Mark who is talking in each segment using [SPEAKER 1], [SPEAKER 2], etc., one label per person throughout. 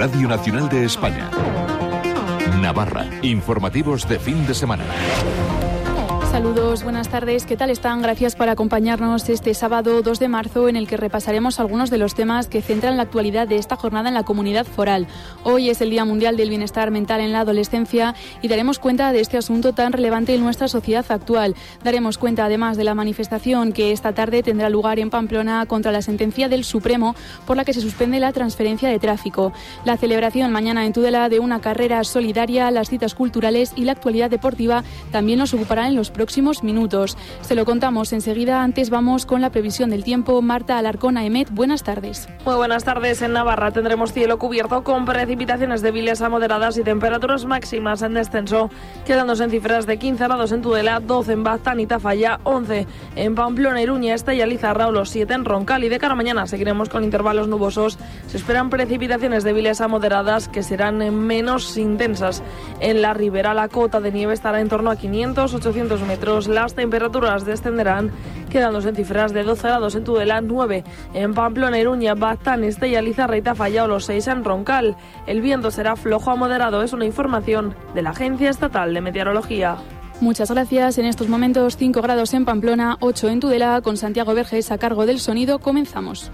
[SPEAKER 1] Radio Nacional de España. Navarra. Informativos de fin de semana.
[SPEAKER 2] Saludos, buenas tardes. ¿Qué tal están? Gracias por acompañarnos este sábado 2 de marzo en el que repasaremos algunos de los temas que centran la actualidad de esta jornada en la comunidad foral. Hoy es el Día Mundial del Bienestar Mental en la Adolescencia y daremos cuenta de este asunto tan relevante en nuestra sociedad actual. Daremos cuenta además de la manifestación que esta tarde tendrá lugar en Pamplona contra la sentencia del Supremo por la que se suspende la transferencia de tráfico. La celebración mañana en Tudela de una carrera solidaria, las citas culturales y la actualidad deportiva también nos ocuparán en los próximos minutos. Se lo contamos enseguida. Antes vamos con la previsión del tiempo. Marta Alarcona Emet, buenas tardes.
[SPEAKER 3] Muy buenas tardes. En Navarra tendremos cielo cubierto con precipitaciones débiles a moderadas y temperaturas máximas en descenso, quedándose en cifras de 15 grados en Tudela, 12 en Baztán y Tafalla, 11 en Pamplona, Iruña, Este y Alizarra, los 7 en Roncal. Y de cara a mañana seguiremos con intervalos nubosos. Se esperan precipitaciones débiles a moderadas que serán menos intensas. En la ribera la cota de nieve estará en torno a 500-800 metros las temperaturas descenderán, quedándose en cifras de 12 grados en Tudela, 9 en Pamplona, Iruña, Baztán, Estella, Lizarra y Tafalla o los 6 en Roncal. El viento será flojo a moderado, es una información de la Agencia Estatal de Meteorología.
[SPEAKER 2] Muchas gracias. En estos momentos 5 grados en Pamplona, 8 en Tudela, con Santiago Verges a cargo del sonido. Comenzamos.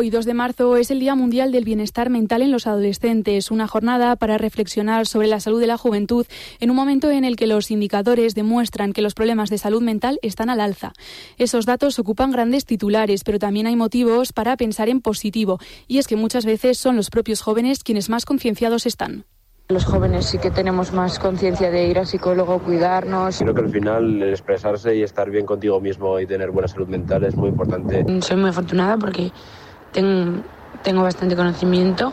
[SPEAKER 2] Hoy, 2 de marzo, es el Día Mundial del Bienestar Mental en los Adolescentes, una jornada para reflexionar sobre la salud de la juventud en un momento en el que los indicadores demuestran que los problemas de salud mental están al alza. Esos datos ocupan grandes titulares, pero también hay motivos para pensar en positivo, y es que muchas veces son los propios jóvenes quienes más concienciados están.
[SPEAKER 4] Los jóvenes sí que tenemos más conciencia de ir al psicólogo, cuidarnos.
[SPEAKER 5] Creo que al final el expresarse y estar bien contigo mismo y tener buena salud mental es muy importante.
[SPEAKER 6] Soy muy afortunada porque tengo, bastante conocimiento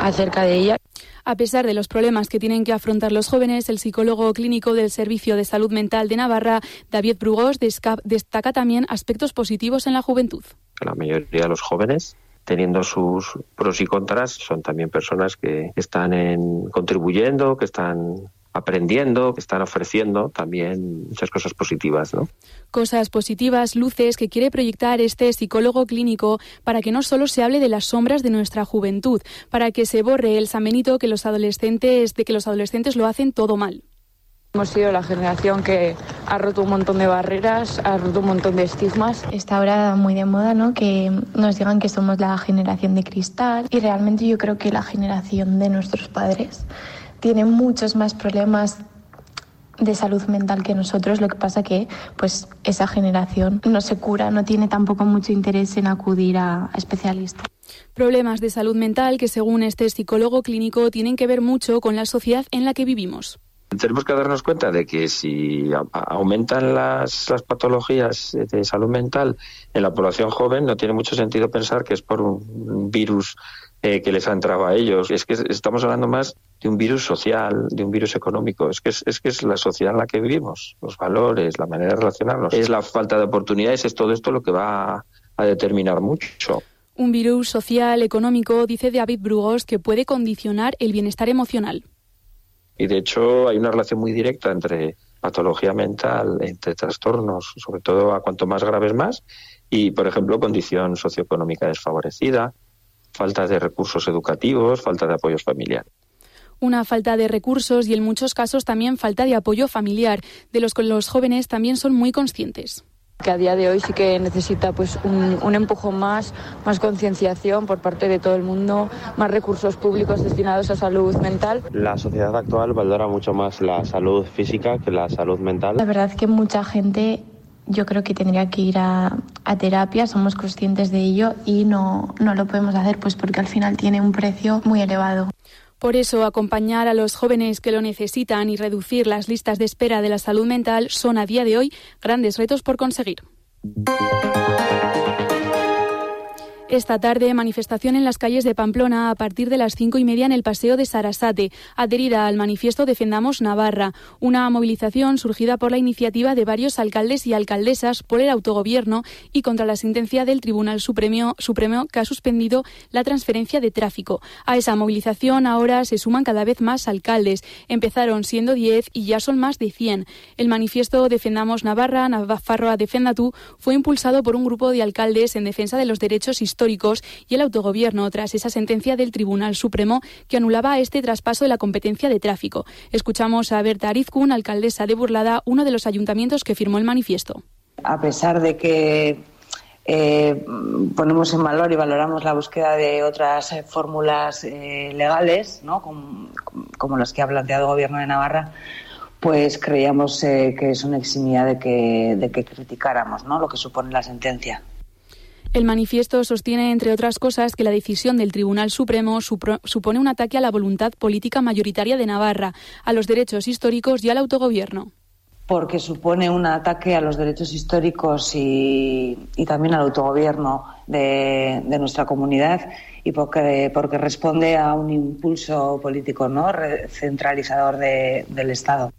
[SPEAKER 6] acerca de ella.
[SPEAKER 2] A pesar de los problemas que tienen que afrontar los jóvenes, el psicólogo clínico del Servicio de Salud Mental de Navarra, David Brugos, destaca también aspectos positivos en la juventud.
[SPEAKER 7] La mayoría de los jóvenes teniendo sus pros y contras, son también personas que están en, contribuyendo, que están aprendiendo, que están ofreciendo también muchas cosas positivas, ¿no?
[SPEAKER 2] Cosas positivas, luces que quiere proyectar este psicólogo clínico para que no solo se hable de las sombras de nuestra juventud, para que se borre el samenito que los adolescentes de que los adolescentes lo hacen todo mal.
[SPEAKER 4] Hemos sido la generación que ha roto un montón de barreras, ha roto un montón de estigmas.
[SPEAKER 8] Está ahora muy de moda, ¿no? Que nos digan que somos la generación de cristal y realmente yo creo que la generación de nuestros padres tiene muchos más problemas de salud mental que nosotros, lo que pasa que pues esa generación no se cura, no tiene tampoco mucho interés en acudir a, especialistas.
[SPEAKER 2] Problemas de salud mental que según este psicólogo clínico tienen que ver mucho con la sociedad en la que vivimos.
[SPEAKER 7] Tenemos que darnos cuenta de que si aumentan las, las, patologías de salud mental en la población joven, no tiene mucho sentido pensar que es por un virus eh, que les ha entrado a ellos. Es que estamos hablando más de un virus social, de un virus económico. Es que es, que es la sociedad en la que vivimos, los valores, la manera de relacionarnos. Es la falta de oportunidades, es todo esto lo que va a, determinar mucho.
[SPEAKER 2] Un virus social, económico, dice David Brugos, que puede condicionar el bienestar emocional.
[SPEAKER 7] Y de hecho hay una relación muy directa entre patología mental, entre trastornos, sobre todo a cuanto más graves más, y por ejemplo condición socioeconómica desfavorecida, falta de recursos educativos, falta de apoyo familiar.
[SPEAKER 2] Una falta de recursos y en muchos casos también falta de apoyo familiar, de los que los jóvenes también son muy conscientes
[SPEAKER 4] que a día de hoy sí que necesita pues un, un empujón más, más concienciación por parte de todo el mundo, más recursos públicos destinados a salud mental.
[SPEAKER 5] La sociedad actual valora mucho más la salud física que la salud mental.
[SPEAKER 8] La verdad es que mucha gente yo creo que tendría que ir a, terapia, somos conscientes de ello y no, no lo podemos hacer pues porque al final tiene un precio muy elevado.
[SPEAKER 2] Por eso, acompañar a los jóvenes que lo necesitan y reducir las listas de espera de la salud mental son a día de hoy grandes retos por conseguir. Esta tarde, manifestación en las calles de Pamplona a partir de las cinco y media en el Paseo de Sarasate, adherida al manifiesto Defendamos Navarra, una movilización surgida por la iniciativa de varios alcaldes y alcaldesas por el autogobierno y contra la sentencia del Tribunal Supremo, Supremo que ha suspendido la transferencia de tráfico. A esa movilización ahora se suman cada vez más alcaldes. Empezaron siendo diez y ya son más de cien. El manifiesto Defendamos Navarra, Navarra Defenda Tú, fue impulsado por un grupo de alcaldes en defensa de los derechos históricos históricos y el autogobierno tras esa sentencia del Tribunal Supremo que anulaba este traspaso de la competencia de tráfico. Escuchamos a Berta Arizkun, alcaldesa de Burlada, uno de los ayuntamientos que firmó el manifiesto.
[SPEAKER 9] A pesar de que eh, ponemos en valor y valoramos la búsqueda de otras eh, fórmulas eh, legales, ¿no? como, como, las que ha planteado el Gobierno de Navarra, pues creíamos que es una eximidad de que, de que criticáramos ¿no? lo que supone la sentencia.
[SPEAKER 2] El manifiesto sostiene, entre otras cosas, que la decisión del Tribunal Supremo supone un ataque a la voluntad política mayoritaria de Navarra, a los derechos históricos y al autogobierno
[SPEAKER 9] porque supone un ataque a los derechos históricos y, también al autogobierno de, nuestra comunidad y porque, porque, responde a un impulso político ¿no? centralizador del Estado.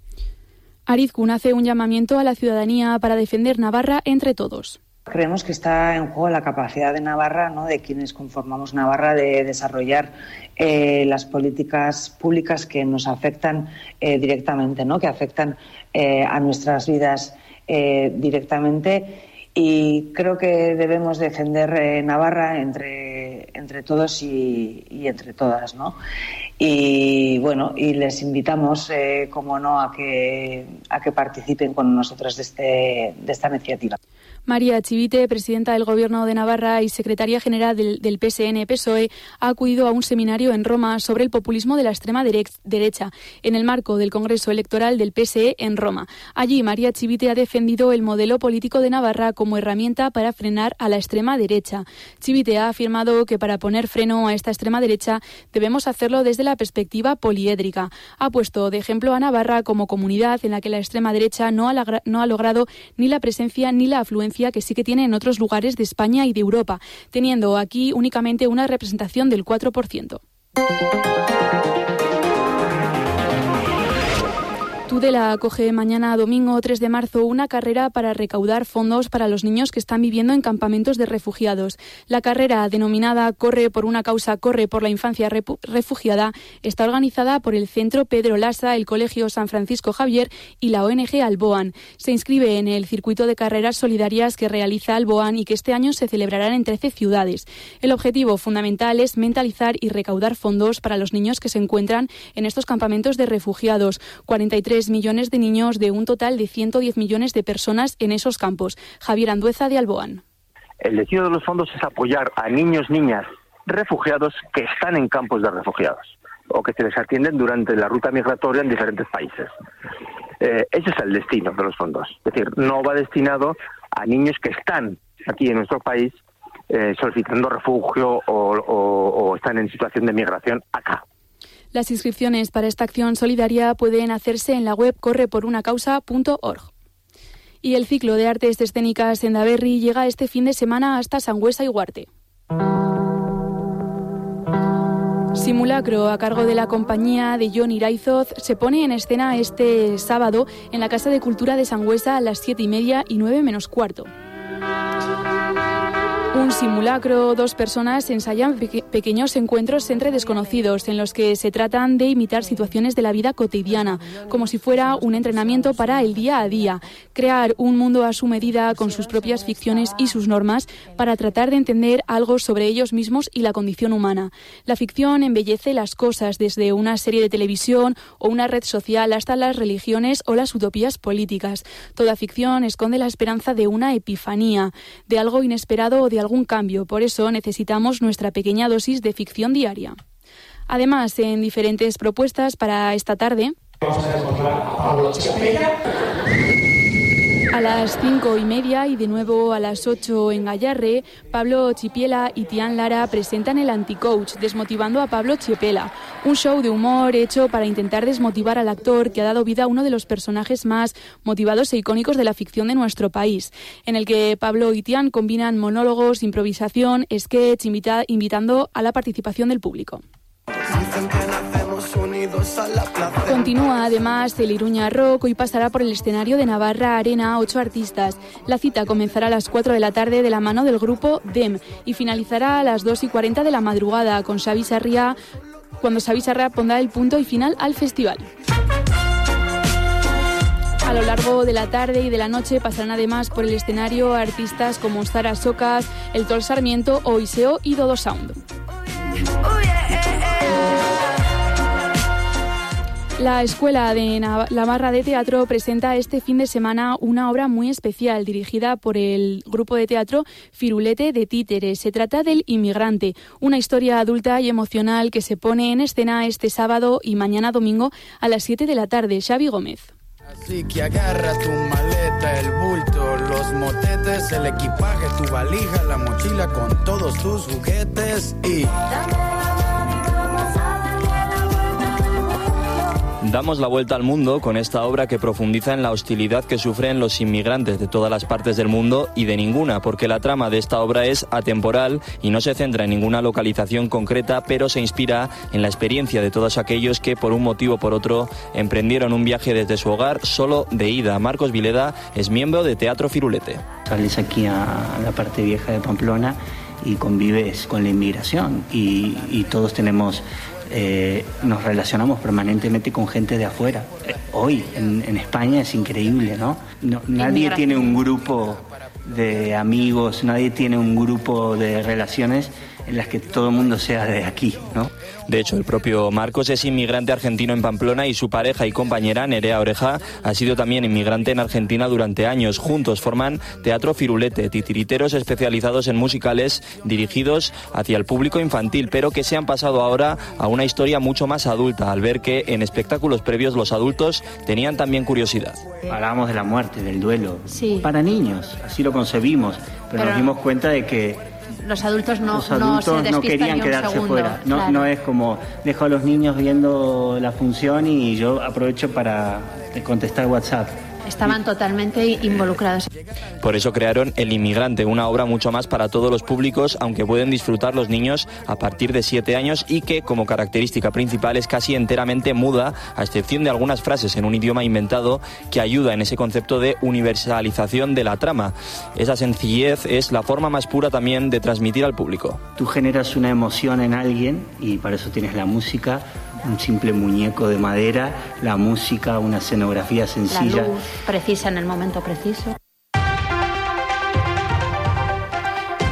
[SPEAKER 2] Arizkun hace un llamamiento a la ciudadanía para defender Navarra entre todos.
[SPEAKER 9] Creemos que está en juego la capacidad de Navarra, ¿no? de quienes conformamos Navarra, de desarrollar eh, las políticas públicas que nos afectan eh, directamente, ¿no? que afectan eh, a nuestras vidas directamente. Y creo que debemos defender Navarra entre, entre todos y, entre todas. ¿no? Y bueno, y les invitamos, como no, a que, a que participen con nosotros de, este, de esta iniciativa.
[SPEAKER 2] María Chivite, presidenta del Gobierno de Navarra y secretaria general del, PSN-PSOE, ha acudido a un seminario en Roma sobre el populismo de la extrema derecha, en el marco del Congreso Electoral del PSE en Roma. Allí, María Chivite ha defendido el modelo político de Navarra como herramienta para frenar a la extrema derecha. Chivite ha afirmado que para poner freno a esta extrema derecha debemos hacerlo desde la perspectiva poliédrica. Ha puesto de ejemplo a Navarra como comunidad en la que la extrema derecha no ha, no ha logrado ni la presencia ni la afluencia que sí que tiene en otros lugares de España y de Europa, teniendo aquí únicamente una representación del 4%. Tudela acoge mañana domingo 3 de marzo una carrera para recaudar fondos para los niños que están viviendo en campamentos de refugiados. La carrera denominada Corre por una causa, Corre por la infancia refugiada está organizada por el Centro Pedro Lasa, el Colegio San Francisco Javier y la ONG Alboan. Se inscribe en el circuito de carreras solidarias que realiza Alboan y que este año se celebrarán en 13 ciudades. El objetivo fundamental es mentalizar y recaudar fondos para los niños que se encuentran en estos campamentos de refugiados. 43 millones de niños de un total de 110 millones de personas en esos campos. Javier Andueza de Alboán.
[SPEAKER 10] El destino de los fondos es apoyar a niños, niñas refugiados que están en campos de refugiados o que se les atienden durante la ruta migratoria en diferentes países. Eh, ese es el destino de los fondos. Es decir, no va destinado a niños que están aquí en nuestro país eh, solicitando refugio o están en situación de migración acá.
[SPEAKER 2] Las inscripciones para esta acción solidaria pueden hacerse en la web correporunacausa.org. Y el ciclo de artes escénicas en Daverri llega este fin de semana hasta Sangüesa y Huarte. Simulacro a cargo de la compañía de John Iraizoz se pone en escena este sábado en la Casa de Cultura de Sangüesa a las siete y media y nueve menos cuarto. Un simulacro, dos personas ensayan pequeños encuentros entre desconocidos en los que se tratan de imitar situaciones de la vida cotidiana, como si fuera un entrenamiento para el día a día, crear un mundo a su medida con sus propias ficciones y sus normas para tratar de entender algo sobre ellos mismos y la condición humana. La ficción embellece las cosas desde una serie de televisión o una red social hasta las religiones o las utopías políticas. Toda ficción esconde la esperanza de una epifanía, de algo inesperado o de algo algún cambio. Por eso necesitamos nuestra pequeña dosis de ficción diaria. Además, en diferentes propuestas para esta tarde. Las cinco y media y de nuevo a las ocho en Gallarre, Pablo Chipiela y Tian Lara presentan el Anti-Coach, desmotivando a Pablo Chiepela, un show de humor hecho para intentar desmotivar al actor que ha dado vida a uno de los personajes más motivados e icónicos de la ficción de nuestro país, en el que Pablo y Tian combinan monólogos, improvisación, sketch, invitando a la participación del público. Continúa además el Iruña Rock y pasará por el escenario de Navarra Arena ocho artistas. La cita comenzará a las 4 de la tarde de la mano del grupo DEM y finalizará a las 2 y 40 de la madrugada con Xavi Sarria, cuando Xavi Sarria pondrá el punto y final al festival. A lo largo de la tarde y de la noche pasarán además por el escenario artistas como Sara Socas, El Tol Sarmiento o Iseo y Dodo Sound. La Escuela de Navarra de Teatro presenta este fin de semana una obra muy especial dirigida por el grupo de teatro Firulete de Títeres. Se trata del Inmigrante, una historia adulta y emocional que se pone en escena este sábado y mañana domingo a las 7 de la tarde. Xavi Gómez.
[SPEAKER 11] Así que agarra tu maleta, el bulto, los motetes, el equipaje, tu valija, la mochila con todos tus juguetes y...
[SPEAKER 12] Damos la vuelta al mundo con esta obra que profundiza en la hostilidad que sufren los inmigrantes de todas las partes del mundo y de ninguna, porque la trama de esta obra es atemporal y no se centra en ninguna localización concreta, pero se inspira en la experiencia de todos aquellos que por un motivo o por otro emprendieron un viaje desde su hogar solo de ida. Marcos Vileda es miembro de Teatro Firulete.
[SPEAKER 13] Sales aquí a la parte vieja de Pamplona y convives con la inmigración y, y todos tenemos eh, nos relacionamos permanentemente con gente de afuera. Hoy en, España es increíble, ¿no? no nadie tiene un grupo de amigos, nadie tiene un grupo de relaciones en las que todo el mundo sea de aquí, ¿no?
[SPEAKER 12] De hecho, el propio Marcos es inmigrante argentino en Pamplona y su pareja y compañera, Nerea Oreja, ha sido también inmigrante en Argentina durante años. Juntos forman Teatro Firulete, titiriteros especializados en musicales dirigidos hacia el público infantil, pero que se han pasado ahora a una historia mucho más adulta, al ver que en espectáculos previos los adultos tenían también curiosidad.
[SPEAKER 13] Hablábamos de la muerte, del duelo. Sí. Para niños, así lo concebimos, pero... nos dimos cuenta de que
[SPEAKER 14] los adultos no,
[SPEAKER 13] los adultos no, querían quedarse fuera. No, no es como dejo a los niños viendo la función y yo aprovecho para contestar WhatsApp.
[SPEAKER 14] Estaban totalmente involucrados.
[SPEAKER 12] Por eso crearon El Inmigrante, una obra mucho más para todos los públicos, aunque pueden disfrutar los niños a partir de 7 años y que, como característica principal, es casi enteramente muda, a excepción de algunas frases en un idioma inventado que ayuda en ese concepto de universalización de la trama. Esa sencillez es la forma más pura también de transmitir al público.
[SPEAKER 13] Tú generas una emoción en alguien y para eso tienes la música un simple muñeco de madera, la música, una escenografía sencilla.
[SPEAKER 14] La luz precisa en el momento preciso.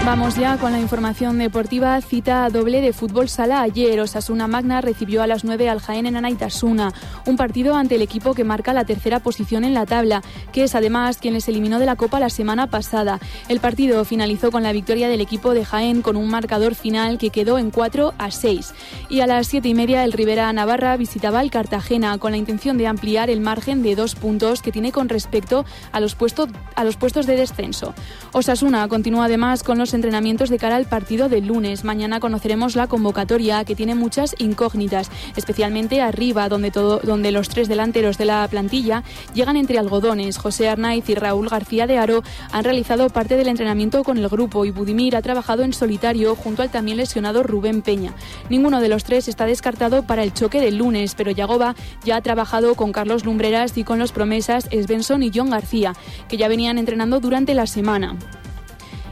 [SPEAKER 2] Vamos ya con la información deportiva. Cita doble de fútbol sala ayer. Osasuna Magna recibió a las 9 al Jaén en Anaitasuna. Un partido ante el equipo que marca la tercera posición en la tabla, que es además quien les eliminó de la Copa la semana pasada. El partido finalizó con la victoria del equipo de Jaén con un marcador final que quedó en 4 a 6. Y a las 7 y media el Rivera Navarra visitaba el Cartagena con la intención de ampliar el margen de dos puntos que tiene con respecto a los, puestos, a los puestos de descenso. Osasuna continúa además con los entrenamientos de cara al partido del lunes. Mañana conoceremos la convocatoria que tiene muchas incógnitas, especialmente arriba, donde, todo, donde los tres delanteros de la plantilla llegan entre algodones. José Arnaiz y Raúl García de Aro han realizado parte del entrenamiento con el grupo y Budimir ha trabajado en solitario junto al también lesionado Rubén Peña. Ninguno de los tres está descartado para el choque del lunes, pero Yagoba ya ha trabajado con Carlos Lumbreras y con los promesas Svensson y John García, que ya venían entrenando durante la semana.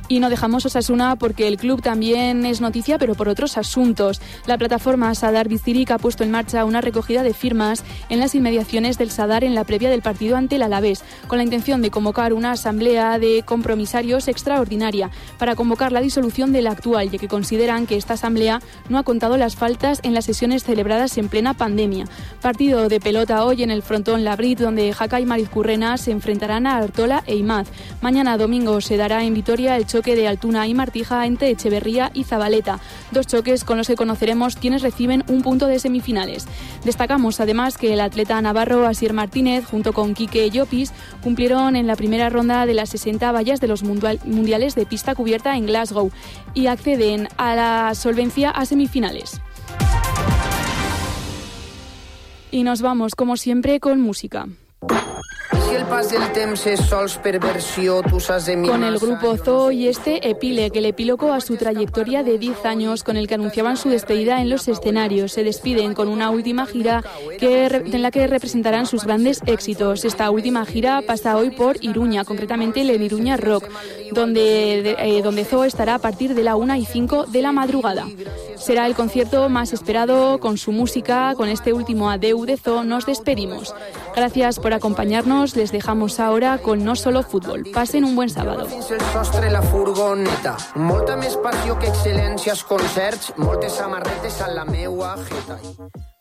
[SPEAKER 2] Y no dejamos Osasuna porque el club también es noticia, pero por otros asuntos. La plataforma Sadar Bicirik ha puesto en marcha una recogida de firmas en las inmediaciones del Sadar en la previa del partido ante el Alavés, con la intención de convocar una asamblea de compromisarios extraordinaria para convocar la disolución de la actual, ya que consideran que esta asamblea no ha contado las faltas en las sesiones celebradas en plena pandemia. Partido de pelota hoy en el frontón Labrit, donde Jaca y Marizcurrena se enfrentarán a Artola e Imaz. Mañana domingo se dará en Vitoria el choque de Altuna y Martija entre Echeverría y Zabaleta, dos choques con los que conoceremos quienes reciben un punto de semifinales. Destacamos además que el atleta navarro Asier Martínez junto con Quique Llopis cumplieron en la primera ronda de las 60 vallas de los mundiales de pista cubierta en Glasgow y acceden a la solvencia a semifinales. Y nos vamos, como siempre, con música. Con el grupo Zoo y este Epile, que le epílogo a su trayectoria de 10 años con el que anunciaban su despedida en los escenarios. Se despiden con una última gira que, en la que representarán sus grandes éxitos. Esta última gira pasa hoy por Iruña, concretamente el Iruña Rock, donde, eh, donde Zoo estará a partir de la 1 y 5 de la madrugada. Será el concierto más esperado con su música. Con este último Adeu de Zoo nos despedimos. Gracias por acompañarnos les dejamos ahora con No Solo Fútbol. Pasen un buen sábado.
[SPEAKER 15] Fins el sostre la furgoneta. Molta més passió que excel·lències, concerts, moltes samarretes a la meua jeta.